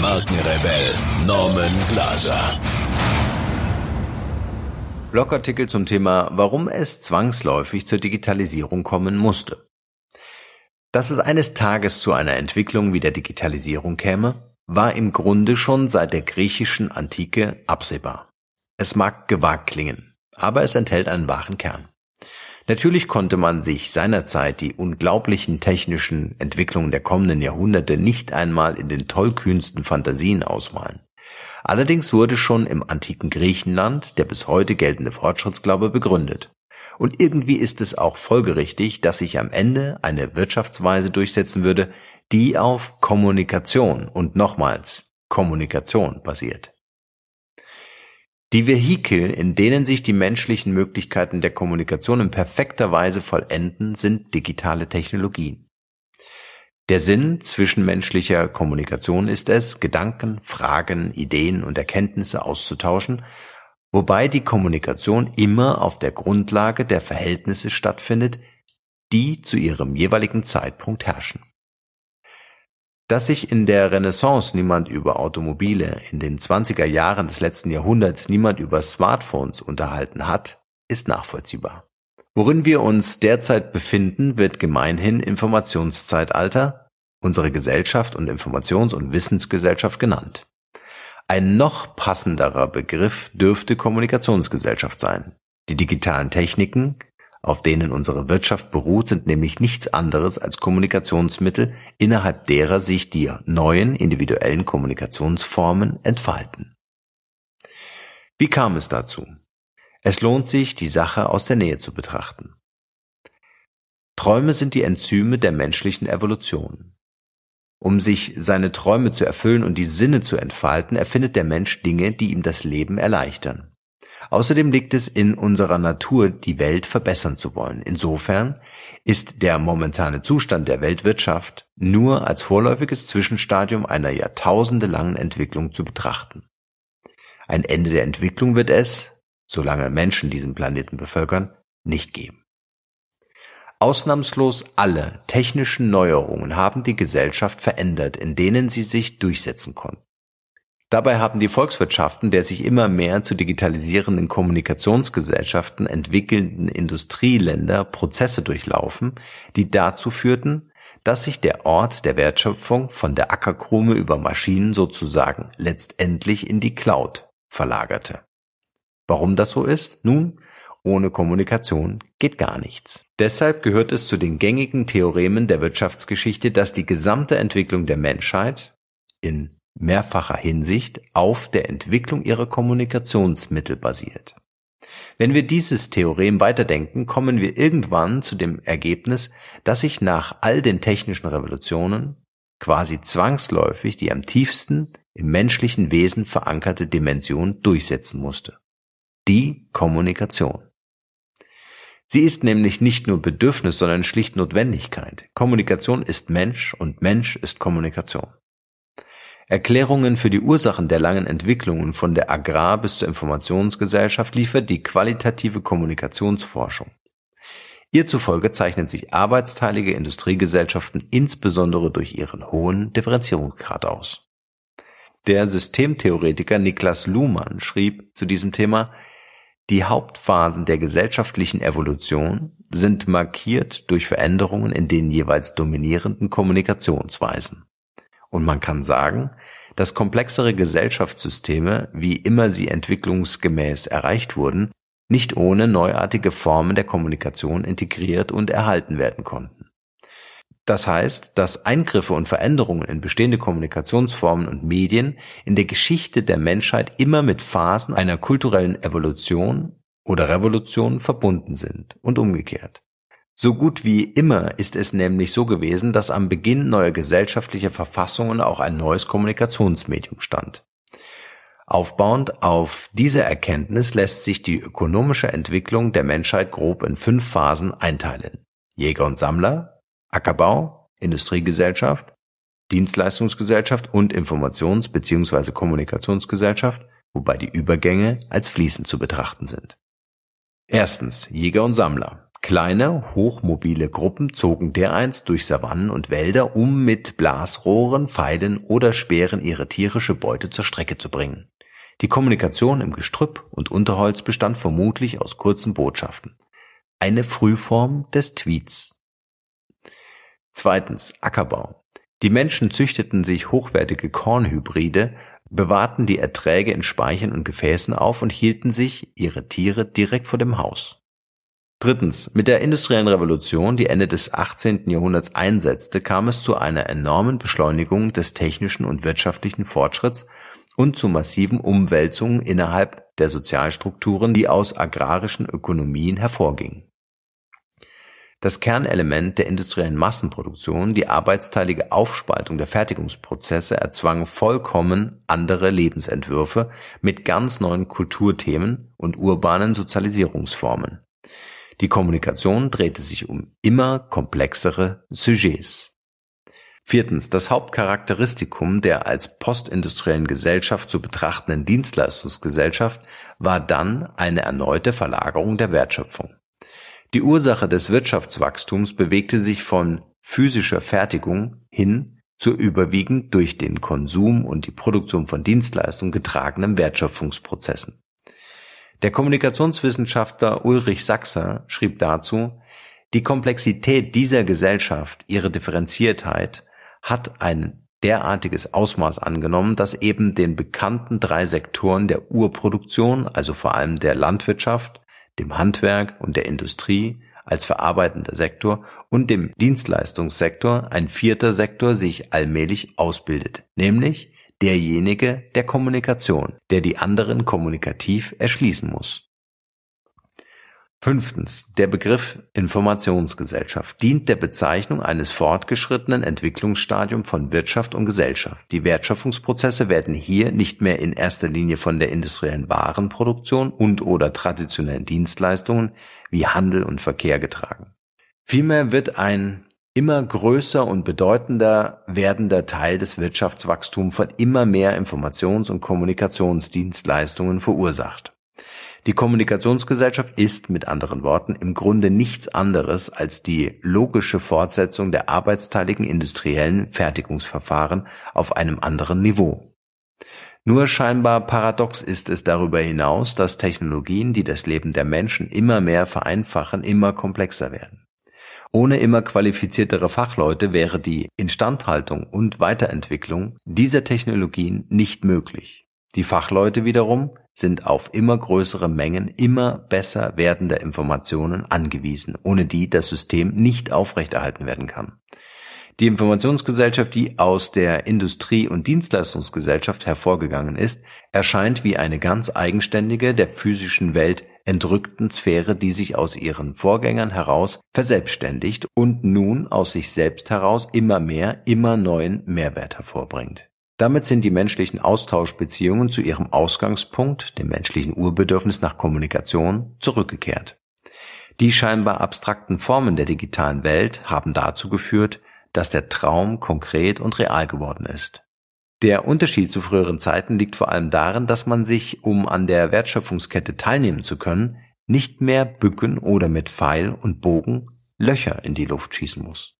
Markenrebell Norman Glaser. Blogartikel zum Thema, warum es zwangsläufig zur Digitalisierung kommen musste. Dass es eines Tages zu einer Entwicklung wie der Digitalisierung käme, war im Grunde schon seit der griechischen Antike absehbar. Es mag gewagt klingen, aber es enthält einen wahren Kern. Natürlich konnte man sich seinerzeit die unglaublichen technischen Entwicklungen der kommenden Jahrhunderte nicht einmal in den tollkühnsten Fantasien ausmalen. Allerdings wurde schon im antiken Griechenland der bis heute geltende Fortschrittsglaube begründet. Und irgendwie ist es auch folgerichtig, dass sich am Ende eine Wirtschaftsweise durchsetzen würde, die auf Kommunikation und nochmals Kommunikation basiert. Die Vehikel, in denen sich die menschlichen Möglichkeiten der Kommunikation in perfekter Weise vollenden, sind digitale Technologien. Der Sinn zwischenmenschlicher Kommunikation ist es, Gedanken, Fragen, Ideen und Erkenntnisse auszutauschen, wobei die Kommunikation immer auf der Grundlage der Verhältnisse stattfindet, die zu ihrem jeweiligen Zeitpunkt herrschen. Dass sich in der Renaissance niemand über Automobile, in den 20er Jahren des letzten Jahrhunderts niemand über Smartphones unterhalten hat, ist nachvollziehbar. Worin wir uns derzeit befinden, wird gemeinhin Informationszeitalter, unsere Gesellschaft und Informations- und Wissensgesellschaft genannt. Ein noch passenderer Begriff dürfte Kommunikationsgesellschaft sein. Die digitalen Techniken, auf denen unsere Wirtschaft beruht, sind nämlich nichts anderes als Kommunikationsmittel, innerhalb derer sich die neuen individuellen Kommunikationsformen entfalten. Wie kam es dazu? Es lohnt sich, die Sache aus der Nähe zu betrachten. Träume sind die Enzyme der menschlichen Evolution. Um sich seine Träume zu erfüllen und die Sinne zu entfalten, erfindet der Mensch Dinge, die ihm das Leben erleichtern. Außerdem liegt es in unserer Natur, die Welt verbessern zu wollen. Insofern ist der momentane Zustand der Weltwirtschaft nur als vorläufiges Zwischenstadium einer jahrtausendelangen Entwicklung zu betrachten. Ein Ende der Entwicklung wird es, solange Menschen diesen Planeten bevölkern, nicht geben. Ausnahmslos alle technischen Neuerungen haben die Gesellschaft verändert, in denen sie sich durchsetzen konnten. Dabei haben die Volkswirtschaften der sich immer mehr zu digitalisierenden Kommunikationsgesellschaften entwickelnden Industrieländer Prozesse durchlaufen, die dazu führten, dass sich der Ort der Wertschöpfung von der Ackerkrume über Maschinen sozusagen letztendlich in die Cloud verlagerte. Warum das so ist? Nun, ohne Kommunikation geht gar nichts. Deshalb gehört es zu den gängigen Theoremen der Wirtschaftsgeschichte, dass die gesamte Entwicklung der Menschheit in mehrfacher Hinsicht auf der Entwicklung ihrer Kommunikationsmittel basiert. Wenn wir dieses Theorem weiterdenken, kommen wir irgendwann zu dem Ergebnis, dass sich nach all den technischen Revolutionen quasi zwangsläufig die am tiefsten im menschlichen Wesen verankerte Dimension durchsetzen musste. Die Kommunikation. Sie ist nämlich nicht nur Bedürfnis, sondern schlicht Notwendigkeit. Kommunikation ist Mensch und Mensch ist Kommunikation. Erklärungen für die Ursachen der langen Entwicklungen von der Agrar- bis zur Informationsgesellschaft liefert die qualitative Kommunikationsforschung. Ihr zufolge zeichnen sich arbeitsteilige Industriegesellschaften insbesondere durch ihren hohen Differenzierungsgrad aus. Der Systemtheoretiker Niklas Luhmann schrieb zu diesem Thema, die Hauptphasen der gesellschaftlichen Evolution sind markiert durch Veränderungen in den jeweils dominierenden Kommunikationsweisen. Und man kann sagen, dass komplexere Gesellschaftssysteme, wie immer sie entwicklungsgemäß erreicht wurden, nicht ohne neuartige Formen der Kommunikation integriert und erhalten werden konnten. Das heißt, dass Eingriffe und Veränderungen in bestehende Kommunikationsformen und Medien in der Geschichte der Menschheit immer mit Phasen einer kulturellen Evolution oder Revolution verbunden sind und umgekehrt. So gut wie immer ist es nämlich so gewesen, dass am Beginn neuer gesellschaftlicher Verfassungen auch ein neues Kommunikationsmedium stand. Aufbauend auf diese Erkenntnis lässt sich die ökonomische Entwicklung der Menschheit grob in fünf Phasen einteilen. Jäger und Sammler, Ackerbau, Industriegesellschaft, Dienstleistungsgesellschaft und Informations- bzw. Kommunikationsgesellschaft, wobei die Übergänge als fließend zu betrachten sind. Erstens Jäger und Sammler. Kleine, hochmobile Gruppen zogen dereinst durch Savannen und Wälder, um mit Blasrohren, Pfeilen oder Speeren ihre tierische Beute zur Strecke zu bringen. Die Kommunikation im Gestrüpp und Unterholz bestand vermutlich aus kurzen Botschaften. Eine Frühform des Tweets. Zweitens Ackerbau. Die Menschen züchteten sich hochwertige Kornhybride, bewahrten die Erträge in Speichern und Gefäßen auf und hielten sich ihre Tiere direkt vor dem Haus. Drittens. Mit der industriellen Revolution, die Ende des 18. Jahrhunderts einsetzte, kam es zu einer enormen Beschleunigung des technischen und wirtschaftlichen Fortschritts und zu massiven Umwälzungen innerhalb der Sozialstrukturen, die aus agrarischen Ökonomien hervorgingen. Das Kernelement der industriellen Massenproduktion, die arbeitsteilige Aufspaltung der Fertigungsprozesse, erzwang vollkommen andere Lebensentwürfe mit ganz neuen Kulturthemen und urbanen Sozialisierungsformen. Die Kommunikation drehte sich um immer komplexere Sujets. Viertens. Das Hauptcharakteristikum der als postindustriellen Gesellschaft zu betrachtenden Dienstleistungsgesellschaft war dann eine erneute Verlagerung der Wertschöpfung. Die Ursache des Wirtschaftswachstums bewegte sich von physischer Fertigung hin zu überwiegend durch den Konsum und die Produktion von Dienstleistungen getragenen Wertschöpfungsprozessen. Der Kommunikationswissenschaftler Ulrich Sachser schrieb dazu, die Komplexität dieser Gesellschaft, ihre Differenziertheit hat ein derartiges Ausmaß angenommen, dass eben den bekannten drei Sektoren der Urproduktion, also vor allem der Landwirtschaft, dem Handwerk und der Industrie als verarbeitender Sektor und dem Dienstleistungssektor ein vierter Sektor sich allmählich ausbildet, nämlich derjenige der Kommunikation, der die anderen kommunikativ erschließen muss. Fünftens. Der Begriff Informationsgesellschaft dient der Bezeichnung eines fortgeschrittenen Entwicklungsstadiums von Wirtschaft und Gesellschaft. Die Wertschöpfungsprozesse werden hier nicht mehr in erster Linie von der industriellen Warenproduktion und oder traditionellen Dienstleistungen wie Handel und Verkehr getragen. Vielmehr wird ein immer größer und bedeutender werdender Teil des Wirtschaftswachstums von immer mehr Informations- und Kommunikationsdienstleistungen verursacht. Die Kommunikationsgesellschaft ist mit anderen Worten im Grunde nichts anderes als die logische Fortsetzung der arbeitsteiligen industriellen Fertigungsverfahren auf einem anderen Niveau. Nur scheinbar paradox ist es darüber hinaus, dass Technologien, die das Leben der Menschen immer mehr vereinfachen, immer komplexer werden. Ohne immer qualifiziertere Fachleute wäre die Instandhaltung und Weiterentwicklung dieser Technologien nicht möglich. Die Fachleute wiederum sind auf immer größere Mengen immer besser werdender Informationen angewiesen, ohne die das System nicht aufrechterhalten werden kann. Die Informationsgesellschaft, die aus der Industrie- und Dienstleistungsgesellschaft hervorgegangen ist, erscheint wie eine ganz eigenständige, der physischen Welt entrückten Sphäre, die sich aus ihren Vorgängern heraus verselbstständigt und nun aus sich selbst heraus immer mehr, immer neuen Mehrwert hervorbringt. Damit sind die menschlichen Austauschbeziehungen zu ihrem Ausgangspunkt, dem menschlichen Urbedürfnis nach Kommunikation, zurückgekehrt. Die scheinbar abstrakten Formen der digitalen Welt haben dazu geführt, dass der Traum konkret und real geworden ist. Der Unterschied zu früheren Zeiten liegt vor allem darin, dass man sich, um an der Wertschöpfungskette teilnehmen zu können, nicht mehr bücken oder mit Pfeil und Bogen Löcher in die Luft schießen muss.